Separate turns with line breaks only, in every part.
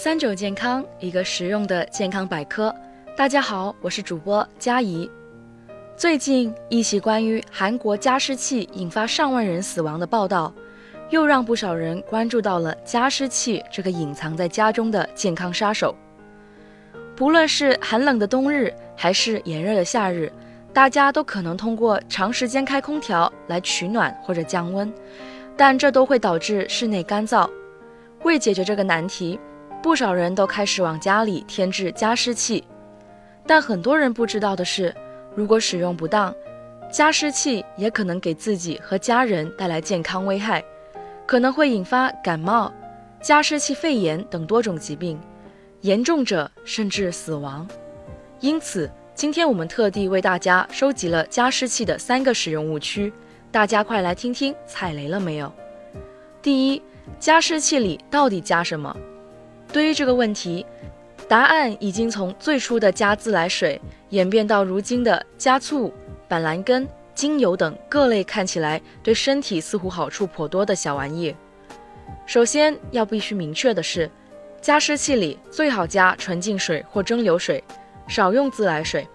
三九健康，一个实用的健康百科。大家好，我是主播佳怡。最近一起关于韩国加湿器引发上万人死亡的报道，又让不少人关注到了加湿器这个隐藏在家中的健康杀手。不论是寒冷的冬日，还是炎热的夏日，大家都可能通过长时间开空调来取暖或者降温，但这都会导致室内干燥。为解决这个难题，不少人都开始往家里添置加湿器。但很多人不知道的是，如果使用不当，加湿器也可能给自己和家人带来健康危害，可能会引发感冒、加湿器肺炎等多种疾病，严重者甚至死亡。因此，今天我们特地为大家收集了加湿器的三个使用误区，大家快来听听踩雷了没有？第一。加湿器里到底加什么？对于这个问题，答案已经从最初的加自来水演变到如今的加醋、板蓝根、精油等各类看起来对身体似乎好处颇多的小玩意。首先要必须明确的是，加湿器里最好加纯净水或蒸馏水，少用自来水，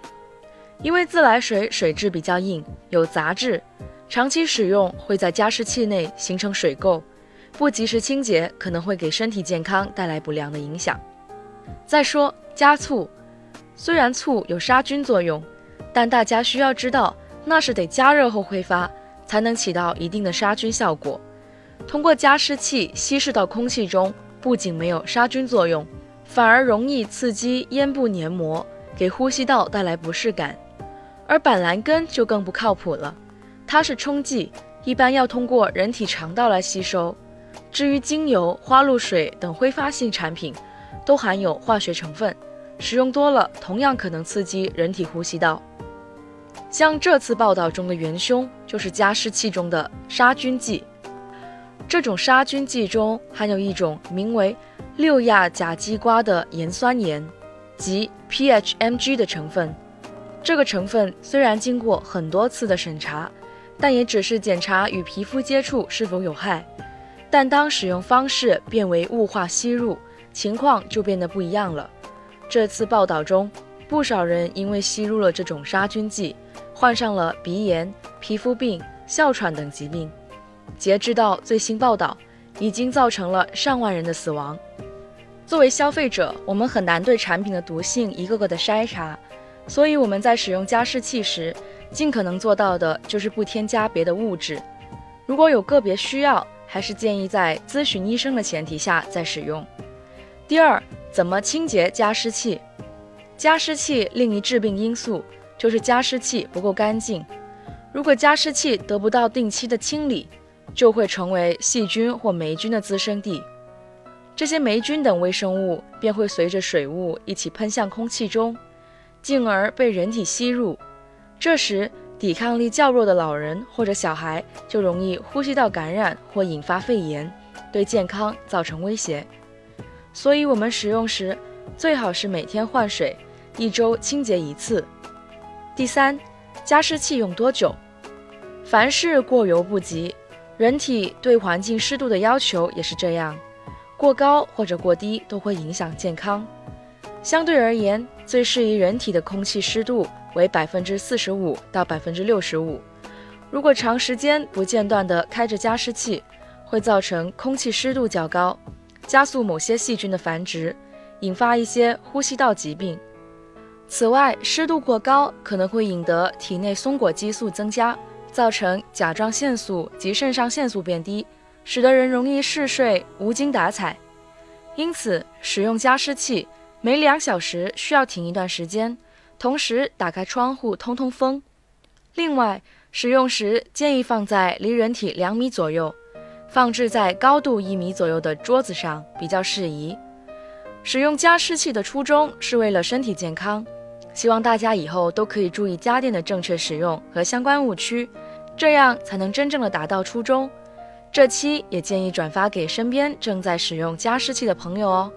因为自来水水质比较硬，有杂质，长期使用会在加湿器内形成水垢。不及时清洁可能会给身体健康带来不良的影响。再说加醋，虽然醋有杀菌作用，但大家需要知道，那是得加热后挥发才能起到一定的杀菌效果。通过加湿器稀释到空气中，不仅没有杀菌作用，反而容易刺激咽部黏膜，给呼吸道带来不适感。而板蓝根就更不靠谱了，它是冲剂，一般要通过人体肠道来吸收。至于精油、花露水等挥发性产品，都含有化学成分，使用多了同样可能刺激人体呼吸道。像这次报道中的元凶就是加湿器中的杀菌剂，这种杀菌剂中含有一种名为六亚甲基瓜的盐酸盐，即 PHMG 的成分。这个成分虽然经过很多次的审查，但也只是检查与皮肤接触是否有害。但当使用方式变为雾化吸入，情况就变得不一样了。这次报道中，不少人因为吸入了这种杀菌剂，患上了鼻炎、皮肤病、哮喘等疾病。截至到最新报道，已经造成了上万人的死亡。作为消费者，我们很难对产品的毒性一个个的筛查，所以我们在使用加湿器时，尽可能做到的就是不添加别的物质。如果有个别需要，还是建议在咨询医生的前提下再使用。第二，怎么清洁加湿器？加湿器另一致病因素就是加湿器不够干净。如果加湿器得不到定期的清理，就会成为细菌或霉菌的滋生地。这些霉菌等微生物便会随着水雾一起喷向空气中，进而被人体吸入。这时，抵抗力较弱的老人或者小孩就容易呼吸道感染或引发肺炎，对健康造成威胁。所以，我们使用时最好是每天换水，一周清洁一次。第三，加湿器用多久？凡事过犹不及，人体对环境湿度的要求也是这样，过高或者过低都会影响健康。相对而言，最适宜人体的空气湿度。为百分之四十五到百分之六十五。如果长时间不间断地开着加湿器，会造成空气湿度较高，加速某些细菌的繁殖，引发一些呼吸道疾病。此外，湿度过高可能会引得体内松果激素增加，造成甲状腺素及肾上腺素变低，使得人容易嗜睡、无精打采。因此，使用加湿器每两小时需要停一段时间。同时打开窗户通通风。另外，使用时建议放在离人体两米左右，放置在高度一米左右的桌子上比较适宜。使用加湿器的初衷是为了身体健康，希望大家以后都可以注意家电的正确使用和相关误区，这样才能真正的达到初衷。这期也建议转发给身边正在使用加湿器的朋友哦。